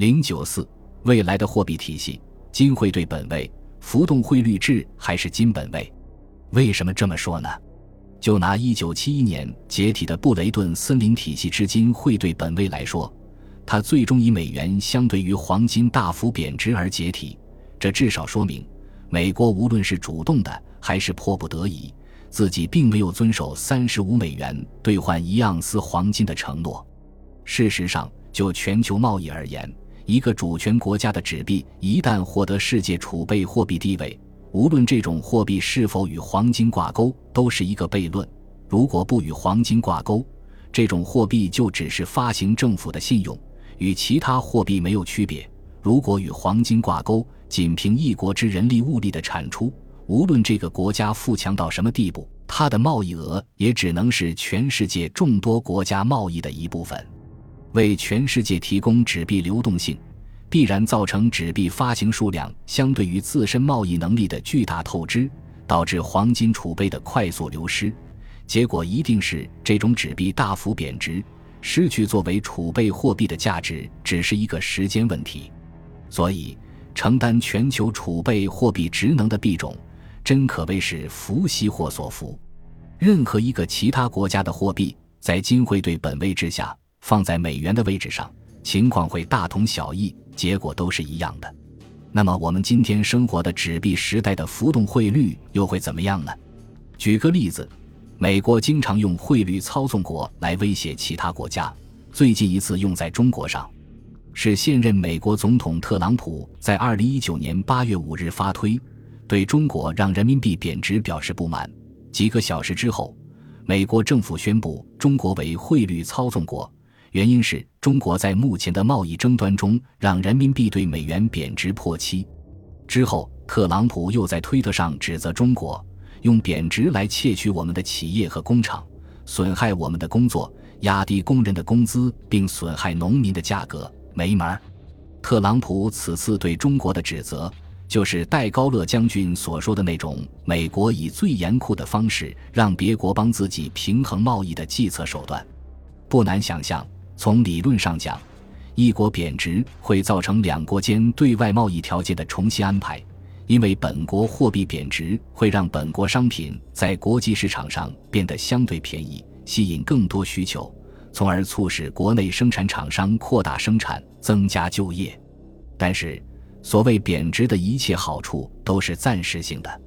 零九四，未来的货币体系，金汇兑本位、浮动汇率制还是金本位？为什么这么说呢？就拿一九七一年解体的布雷顿森林体系之金汇兑本位来说，它最终以美元相对于黄金大幅贬值而解体。这至少说明，美国无论是主动的还是迫不得已，自己并没有遵守三十五美元兑换一盎司黄金的承诺。事实上，就全球贸易而言，一个主权国家的纸币一旦获得世界储备货币地位，无论这种货币是否与黄金挂钩，都是一个悖论。如果不与黄金挂钩，这种货币就只是发行政府的信用，与其他货币没有区别；如果与黄金挂钩，仅凭一国之人力物力的产出，无论这个国家富强到什么地步，它的贸易额也只能是全世界众多国家贸易的一部分。为全世界提供纸币流动性。必然造成纸币发行数量相对于自身贸易能力的巨大透支，导致黄金储备的快速流失。结果一定是这种纸币大幅贬值，失去作为储备货币的价值，只是一个时间问题。所以，承担全球储备货币职能的币种，真可谓是福兮祸所伏。任何一个其他国家的货币，在金汇兑本位之下，放在美元的位置上。情况会大同小异，结果都是一样的。那么，我们今天生活的纸币时代的浮动汇率又会怎么样呢？举个例子，美国经常用汇率操纵国来威胁其他国家。最近一次用在中国上，是现任美国总统特朗普在二零一九年八月五日发推，对中国让人民币贬值表示不满。几个小时之后，美国政府宣布中国为汇率操纵国。原因是中国在目前的贸易争端中让人民币对美元贬值破七。之后，特朗普又在推特上指责中国用贬值来窃取我们的企业和工厂，损害我们的工作，压低工人的工资，并损害农民的价格。没门儿！特朗普此次对中国的指责，就是戴高乐将军所说的那种美国以最严酷的方式让别国帮自己平衡贸易的计策手段。不难想象。从理论上讲，一国贬值会造成两国间对外贸易条件的重新安排，因为本国货币贬值会让本国商品在国际市场上变得相对便宜，吸引更多需求，从而促使国内生产厂商扩大生产、增加就业。但是，所谓贬值的一切好处都是暂时性的，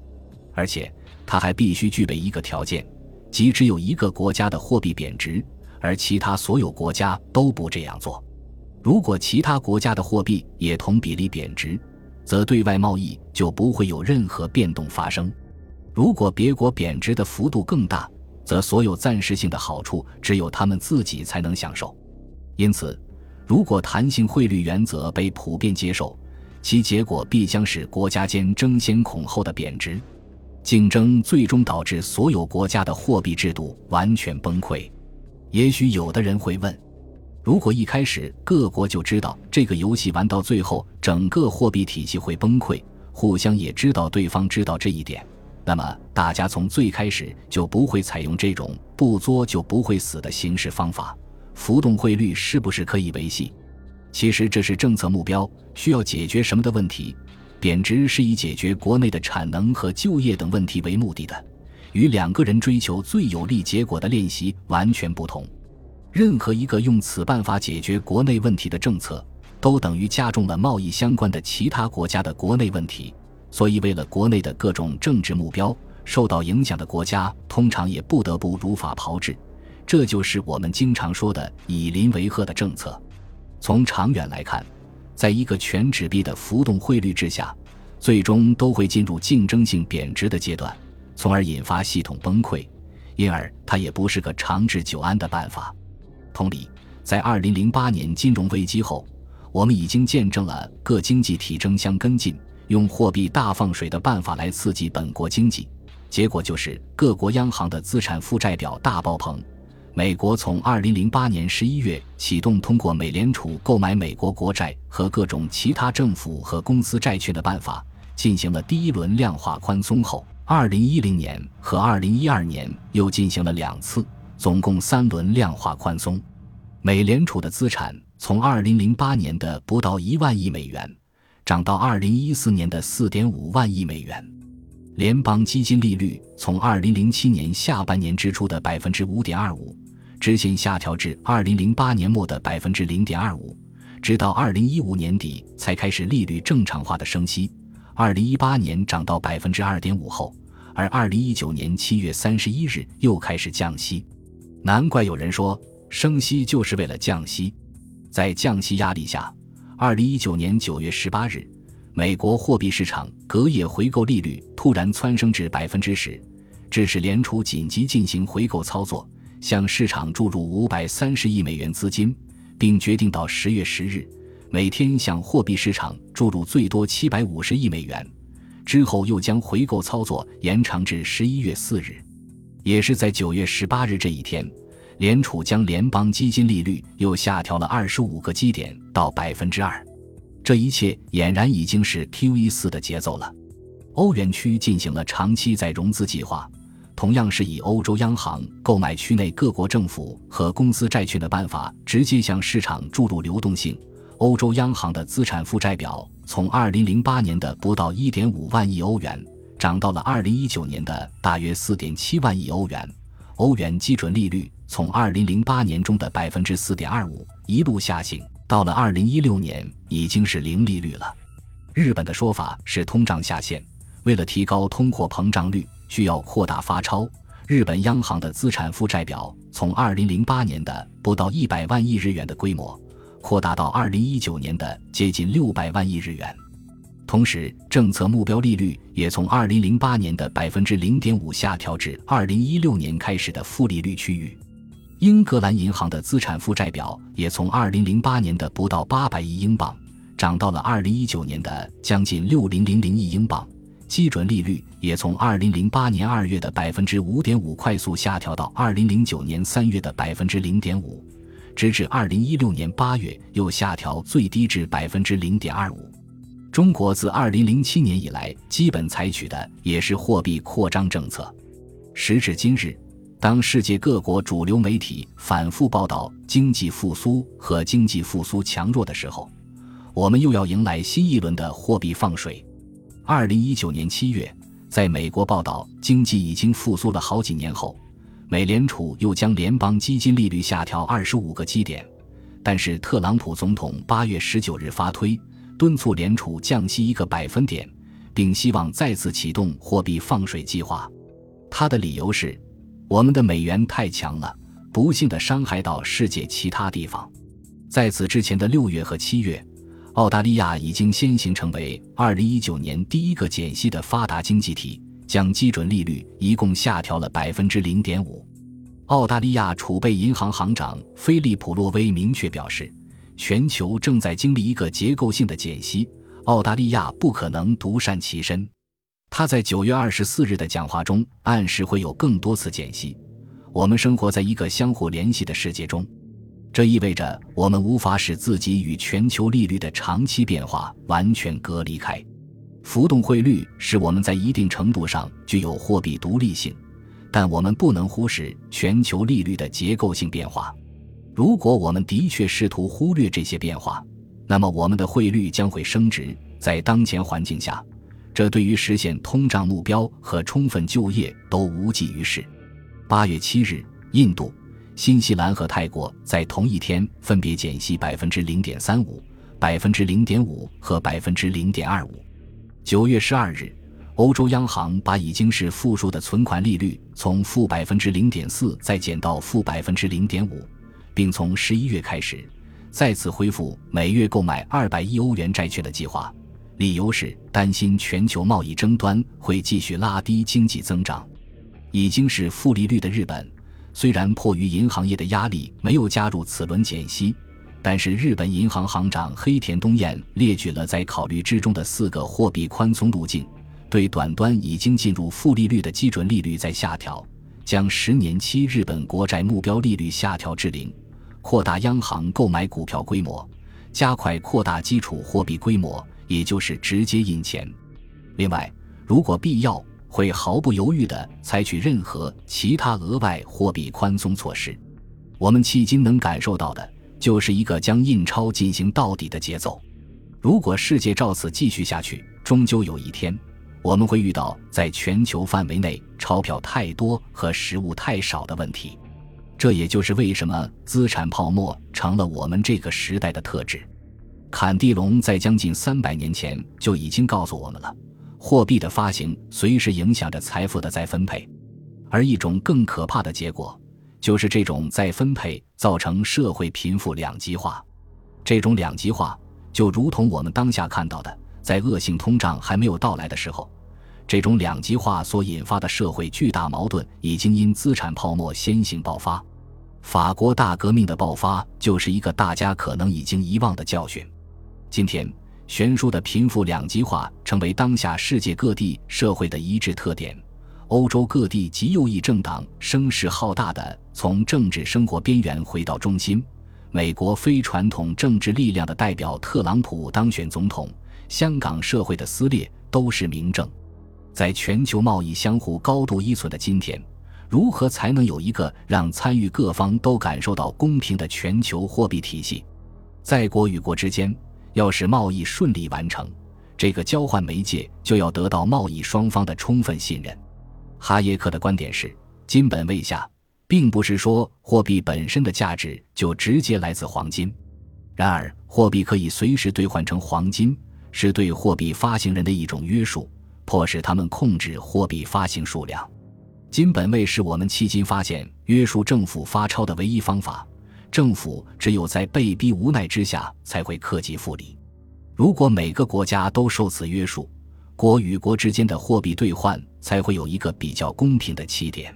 而且它还必须具备一个条件，即只有一个国家的货币贬值。而其他所有国家都不这样做。如果其他国家的货币也同比例贬值，则对外贸易就不会有任何变动发生。如果别国贬值的幅度更大，则所有暂时性的好处只有他们自己才能享受。因此，如果弹性汇率原则被普遍接受，其结果必将是国家间争先恐后的贬值，竞争最终导致所有国家的货币制度完全崩溃。也许有的人会问：如果一开始各国就知道这个游戏玩到最后，整个货币体系会崩溃，互相也知道对方知道这一点，那么大家从最开始就不会采用这种不作就不会死的形式方法，浮动汇率是不是可以维系？其实这是政策目标需要解决什么的问题，贬值是以解决国内的产能和就业等问题为目的的。与两个人追求最有利结果的练习完全不同。任何一个用此办法解决国内问题的政策，都等于加重了贸易相关的其他国家的国内问题。所以，为了国内的各种政治目标，受到影响的国家通常也不得不如法炮制。这就是我们经常说的“以邻为壑”的政策。从长远来看，在一个全纸币的浮动汇率之下，最终都会进入竞争性贬值的阶段。从而引发系统崩溃，因而它也不是个长治久安的办法。同理，在二零零八年金融危机后，我们已经见证了各经济体争相跟进，用货币大放水的办法来刺激本国经济，结果就是各国央行的资产负债表大爆棚。美国从二零零八年十一月启动通过美联储购买美国国债和各种其他政府和公司债券的办法，进行了第一轮量化宽松后。二零一零年和二零一二年又进行了两次，总共三轮量化宽松。美联储的资产从2008年的不到一万亿美元，涨到2014年的4.5万亿美元。联邦基金利率从2007年下半年支出的5.25%，直线下调至2008年末的0.25%，直到2015年底才开始利率正常化的升息。2018年涨到2.5%后，而2019年7月31日又开始降息。难怪有人说。升息就是为了降息，在降息压力下，二零一九年九月十八日，美国货币市场隔夜回购利率突然蹿升至百分之十，致使联储紧急进行回购操作，向市场注入五百三十亿美元资金，并决定到十月十日每天向货币市场注入最多七百五十亿美元，之后又将回购操作延长至十一月四日，也是在九月十八日这一天。联储将联邦基金利率又下调了二十五个基点到百分之二，这一切俨然已经是 QE 四的节奏了。欧元区进行了长期再融资计划，同样是以欧洲央行购买区内各国政府和公司债券的办法，直接向市场注入流动性。欧洲央行的资产负债表从二零零八年的不到一点五万亿欧元，涨到了二零一九年的大约四点七万亿欧元。欧元基准利率。从二零零八年中的百分之四点二五一路下行，到了二零一六年已经是零利率了。日本的说法是通胀下限，为了提高通货膨胀率，需要扩大发钞。日本央行的资产负债表从二零零八年的不到一百万亿日元的规模，扩大到二零一九年的接近六百万亿日元。同时，政策目标利率也从二零零八年的百分之零点五下调至二零一六年开始的负利率区域。英格兰银行的资产负债表也从2008年的不到800亿英镑，涨到了2019年的将近6000亿英镑。基准利率也从2008年2月的5.5%快速下调到2009年3月的0.5%，直至2016年8月又下调最低至0.25%。中国自2007年以来基本采取的也是货币扩张政策。时至今日。当世界各国主流媒体反复报道经济复苏和经济复苏强弱的时候，我们又要迎来新一轮的货币放水。二零一九年七月，在美国报道经济已经复苏了好几年后，美联储又将联邦基金利率下调二十五个基点。但是，特朗普总统八月十九日发推，敦促联储降息一个百分点，并希望再次启动货币放水计划。他的理由是。我们的美元太强了，不幸的伤害到世界其他地方。在此之前的六月和七月，澳大利亚已经先行成为二零一九年第一个减息的发达经济体，将基准利率一共下调了百分之零点五。澳大利亚储备银行行长菲利普·洛威明确表示，全球正在经历一个结构性的减息，澳大利亚不可能独善其身。他在九月二十四日的讲话中暗示会有更多次减息。我们生活在一个相互联系的世界中，这意味着我们无法使自己与全球利率的长期变化完全隔离开。浮动汇率使我们在一定程度上具有货币独立性，但我们不能忽视全球利率的结构性变化。如果我们的确试图忽略这些变化，那么我们的汇率将会升值。在当前环境下。这对于实现通胀目标和充分就业都无济于事。八月七日，印度、新西兰和泰国在同一天分别减息百分之零点三五、百分之零点五和百分之零点二五。九月十二日，欧洲央行把已经是负数的存款利率从负百分之零点四再减到负百分之零点五，并从十一月开始再次恢复每月购买二百亿欧元债券的计划。理由是担心全球贸易争端会继续拉低经济增长。已经是负利率的日本，虽然迫于银行业的压力没有加入此轮减息，但是日本银行行长黑田东彦列举了在考虑之中的四个货币宽松路径：对短端已经进入负利率的基准利率再下调，将十年期日本国债目标利率下调至零，扩大央行购买股票规模，加快扩大基础货币规模。也就是直接印钱。另外，如果必要，会毫不犹豫地采取任何其他额外货币宽松措施。我们迄今能感受到的，就是一个将印钞进行到底的节奏。如果世界照此继续下去，终究有一天，我们会遇到在全球范围内钞票太多和实物太少的问题。这也就是为什么资产泡沫成了我们这个时代的特质。坎蒂隆在将近三百年前就已经告诉我们了：货币的发行随时影响着财富的再分配，而一种更可怕的结果，就是这种再分配造成社会贫富两极化。这种两极化。就如同我们当下看到的，在恶性通胀还没有到来的时候，这种两极化所引发的社会巨大矛盾已经因资产泡沫先行爆发。法国大革命的爆发就是一个大家可能已经遗忘的教训。今天，悬殊的贫富两极化成为当下世界各地社会的一致特点。欧洲各地极右翼政党声势浩大的从政治生活边缘回到中心。美国非传统政治力量的代表特朗普当选总统，香港社会的撕裂都是明证。在全球贸易相互高度依存的今天，如何才能有一个让参与各方都感受到公平的全球货币体系？在国与国之间，要使贸易顺利完成，这个交换媒介就要得到贸易双方的充分信任。哈耶克的观点是：金本位下。并不是说货币本身的价值就直接来自黄金，然而货币可以随时兑换成黄金，是对货币发行人的一种约束，迫使他们控制货币发行数量。金本位是我们迄今发现约束政府发钞的唯一方法，政府只有在被逼无奈之下才会克己复礼。如果每个国家都受此约束，国与国之间的货币兑换才会有一个比较公平的起点。